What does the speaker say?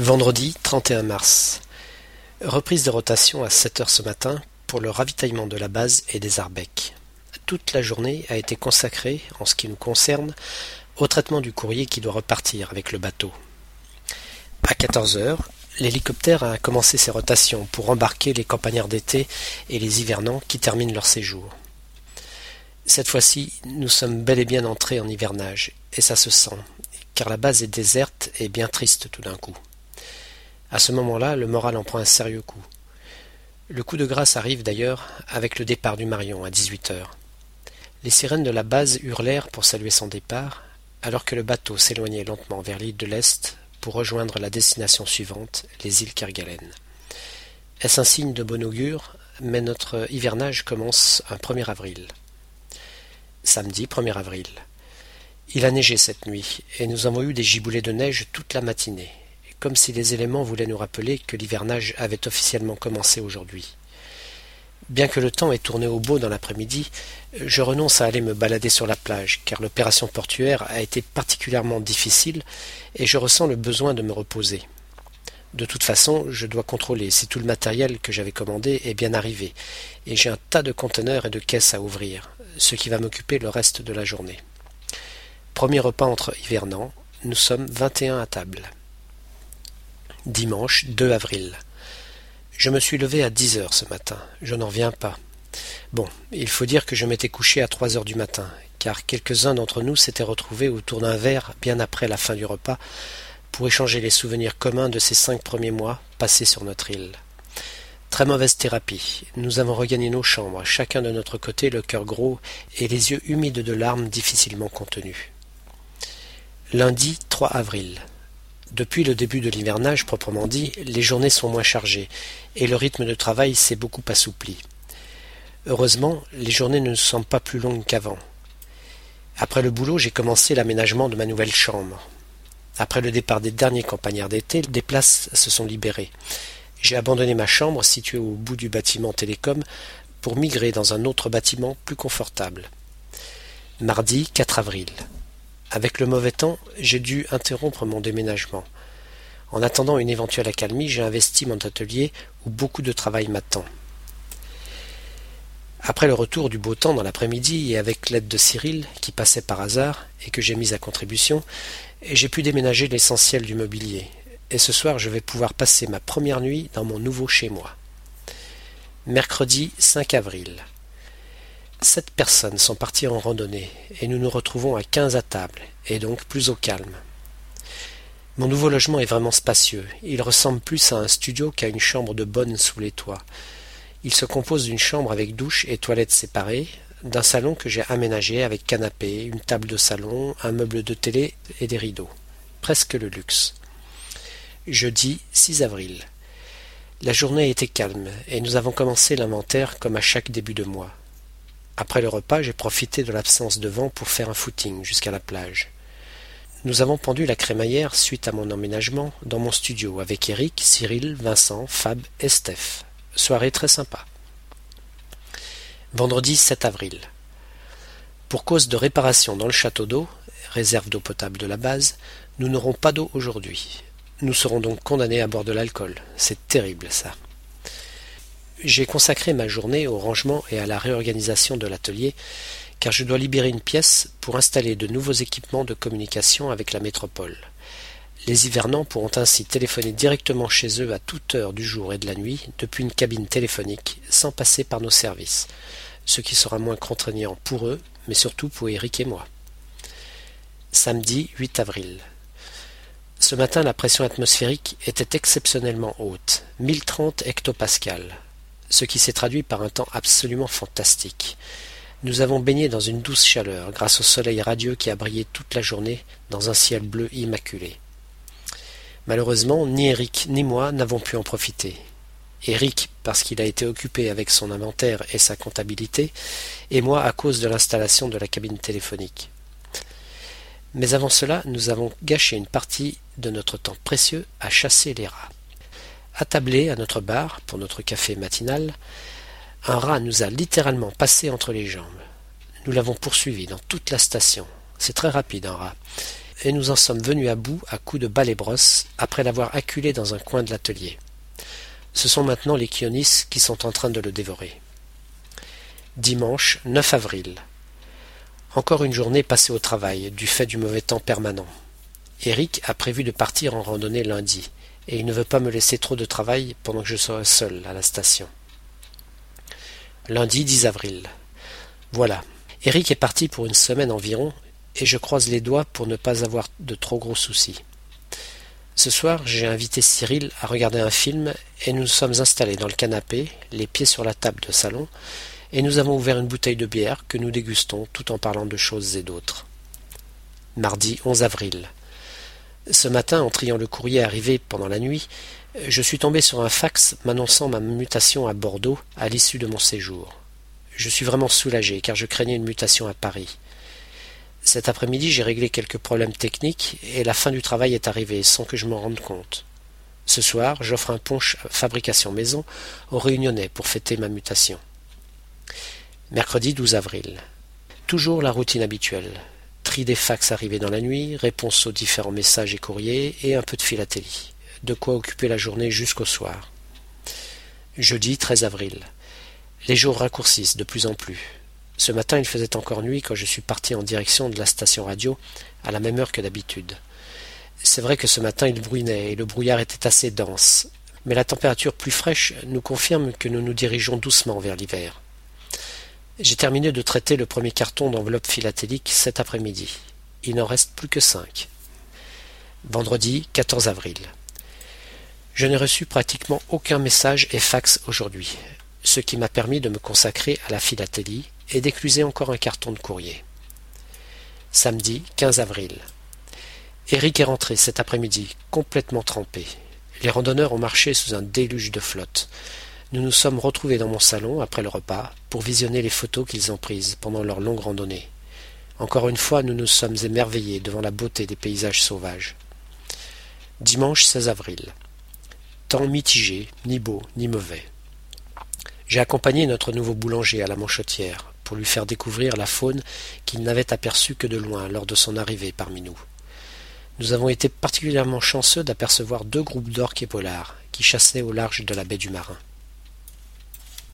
Vendredi 31 mars. Reprise de rotation à 7 heures ce matin pour le ravitaillement de la base et des Arbecs. Toute la journée a été consacrée, en ce qui nous concerne, au traitement du courrier qui doit repartir avec le bateau. À 14 heures, l'hélicoptère a commencé ses rotations pour embarquer les campagnards d'été et les hivernants qui terminent leur séjour. Cette fois-ci, nous sommes bel et bien entrés en hivernage, et ça se sent, car la base est déserte et bien triste tout d'un coup. À ce moment-là, le moral en prend un sérieux coup. Le coup de grâce arrive d'ailleurs avec le départ du Marion à dix-huit heures. Les sirènes de la base hurlèrent pour saluer son départ, alors que le bateau s'éloignait lentement vers l'île de l'Est pour rejoindre la destination suivante, les îles Kerguelen. Est-ce un signe de bon augure? Mais notre hivernage commence un 1er avril. Samedi 1er avril. Il a neigé cette nuit, et nous avons eu des giboulées de neige toute la matinée, comme si les éléments voulaient nous rappeler que l'hivernage avait officiellement commencé aujourd'hui. Bien que le temps ait tourné au beau dans l'après-midi, je renonce à aller me balader sur la plage, car l'opération portuaire a été particulièrement difficile et je ressens le besoin de me reposer. De toute façon, je dois contrôler si tout le matériel que j'avais commandé est bien arrivé, et j'ai un tas de conteneurs et de caisses à ouvrir, ce qui va m'occuper le reste de la journée. Premier repas entre hivernants, nous sommes vingt et un à table. Dimanche 2 avril. Je me suis levé à dix heures ce matin. Je n'en reviens pas. Bon, il faut dire que je m'étais couché à trois heures du matin, car quelques-uns d'entre nous s'étaient retrouvés autour d'un verre bien après la fin du repas pour échanger les souvenirs communs de ces cinq premiers mois passés sur notre île. Très mauvaise thérapie. Nous avons regagné nos chambres, chacun de notre côté, le cœur gros et les yeux humides de larmes difficilement contenues. Lundi 3 avril. Depuis le début de l'hivernage proprement dit, les journées sont moins chargées et le rythme de travail s'est beaucoup assoupli. Heureusement, les journées ne sont pas plus longues qu'avant. Après le boulot, j'ai commencé l'aménagement de ma nouvelle chambre. Après le départ des derniers campagnards d'été, des places se sont libérées. J'ai abandonné ma chambre située au bout du bâtiment télécom pour migrer dans un autre bâtiment plus confortable. Mardi 4 avril. Avec le mauvais temps, j'ai dû interrompre mon déménagement. En attendant une éventuelle accalmie, j'ai investi mon atelier où beaucoup de travail m'attend. Après le retour du beau temps dans l'après-midi et avec l'aide de Cyril, qui passait par hasard et que j'ai mis à contribution, j'ai pu déménager l'essentiel du mobilier. Et ce soir, je vais pouvoir passer ma première nuit dans mon nouveau chez moi. Mercredi 5 avril. Sept personnes sont parties en randonnée, et nous nous retrouvons à quinze à table, et donc plus au calme. Mon nouveau logement est vraiment spacieux. Il ressemble plus à un studio qu'à une chambre de bonne sous les toits. Il se compose d'une chambre avec douche et toilettes séparées, d'un salon que j'ai aménagé avec canapé, une table de salon, un meuble de télé et des rideaux. Presque le luxe. Jeudi 6 avril. La journée était calme et nous avons commencé l'inventaire comme à chaque début de mois. Après le repas, j'ai profité de l'absence de vent pour faire un footing jusqu'à la plage. Nous avons pendu la crémaillère suite à mon emménagement dans mon studio avec Eric, Cyril, Vincent, Fab et Steph. Soirée très sympa. Vendredi 7 avril. Pour cause de réparation dans le château d'eau, réserve d'eau potable de la base, nous n'aurons pas d'eau aujourd'hui. Nous serons donc condamnés à boire de l'alcool. C'est terrible ça. J'ai consacré ma journée au rangement et à la réorganisation de l'atelier, car je dois libérer une pièce pour installer de nouveaux équipements de communication avec la métropole. Les hivernants pourront ainsi téléphoner directement chez eux à toute heure du jour et de la nuit depuis une cabine téléphonique sans passer par nos services, ce qui sera moins contraignant pour eux, mais surtout pour Eric et moi. Samedi 8 avril. Ce matin, la pression atmosphérique était exceptionnellement haute, 1030 hectopascales ce qui s'est traduit par un temps absolument fantastique. Nous avons baigné dans une douce chaleur grâce au soleil radieux qui a brillé toute la journée dans un ciel bleu immaculé. Malheureusement, ni Eric ni moi n'avons pu en profiter. Eric parce qu'il a été occupé avec son inventaire et sa comptabilité, et moi à cause de l'installation de la cabine téléphonique. Mais avant cela, nous avons gâché une partie de notre temps précieux à chasser les rats. Attablé à notre bar pour notre café matinal, un rat nous a littéralement passé entre les jambes. Nous l'avons poursuivi dans toute la station. C'est très rapide un rat. et nous en sommes venus à bout à coups de balai brosse après l'avoir acculé dans un coin de l'atelier. Ce sont maintenant les Kionis qui sont en train de le dévorer. Dimanche 9 avril. Encore une journée passée au travail, du fait du mauvais temps permanent. Eric a prévu de partir en randonnée lundi, et il ne veut pas me laisser trop de travail pendant que je serai seul à la station. Lundi 10 avril. Voilà. Eric est parti pour une semaine environ, et je croise les doigts pour ne pas avoir de trop gros soucis. Ce soir, j'ai invité Cyril à regarder un film et nous nous sommes installés dans le canapé, les pieds sur la table de salon, et nous avons ouvert une bouteille de bière que nous dégustons tout en parlant de choses et d'autres. Mardi 11 avril. Ce matin, en triant le courrier arrivé pendant la nuit, je suis tombé sur un fax m'annonçant ma mutation à Bordeaux à l'issue de mon séjour. Je suis vraiment soulagé car je craignais une mutation à Paris. Cet après-midi, j'ai réglé quelques problèmes techniques et la fin du travail est arrivée sans que je m'en rende compte. Ce soir, j'offre un punch fabrication maison aux Réunionnais pour fêter ma mutation. Mercredi 12 avril. Toujours la routine habituelle. Des fax arrivés dans la nuit, réponse aux différents messages et courriers et un peu de philatélie. De quoi occuper la journée jusqu'au soir. Jeudi 13 avril. Les jours raccourcissent de plus en plus. Ce matin, il faisait encore nuit quand je suis parti en direction de la station radio, à la même heure que d'habitude. C'est vrai que ce matin il bruinait et le brouillard était assez dense, mais la température plus fraîche nous confirme que nous nous dirigeons doucement vers l'hiver. J'ai terminé de traiter le premier carton d'enveloppe philatélique cet après-midi. Il n'en reste plus que cinq. Vendredi 14 avril. Je n'ai reçu pratiquement aucun message et fax aujourd'hui, ce qui m'a permis de me consacrer à la philatélie et d'écluser encore un carton de courrier. Samedi 15 avril. Eric est rentré cet après-midi, complètement trempé. Les randonneurs ont marché sous un déluge de flotte. Nous nous sommes retrouvés dans mon salon après le repas pour visionner les photos qu'ils ont prises pendant leur longue randonnée. Encore une fois, nous nous sommes émerveillés devant la beauté des paysages sauvages. Dimanche 16 avril. Temps mitigé, ni beau, ni mauvais. J'ai accompagné notre nouveau boulanger à la manchotière pour lui faire découvrir la faune qu'il n'avait aperçue que de loin lors de son arrivée parmi nous. Nous avons été particulièrement chanceux d'apercevoir deux groupes d'orques et qui chassaient au large de la baie du Marin.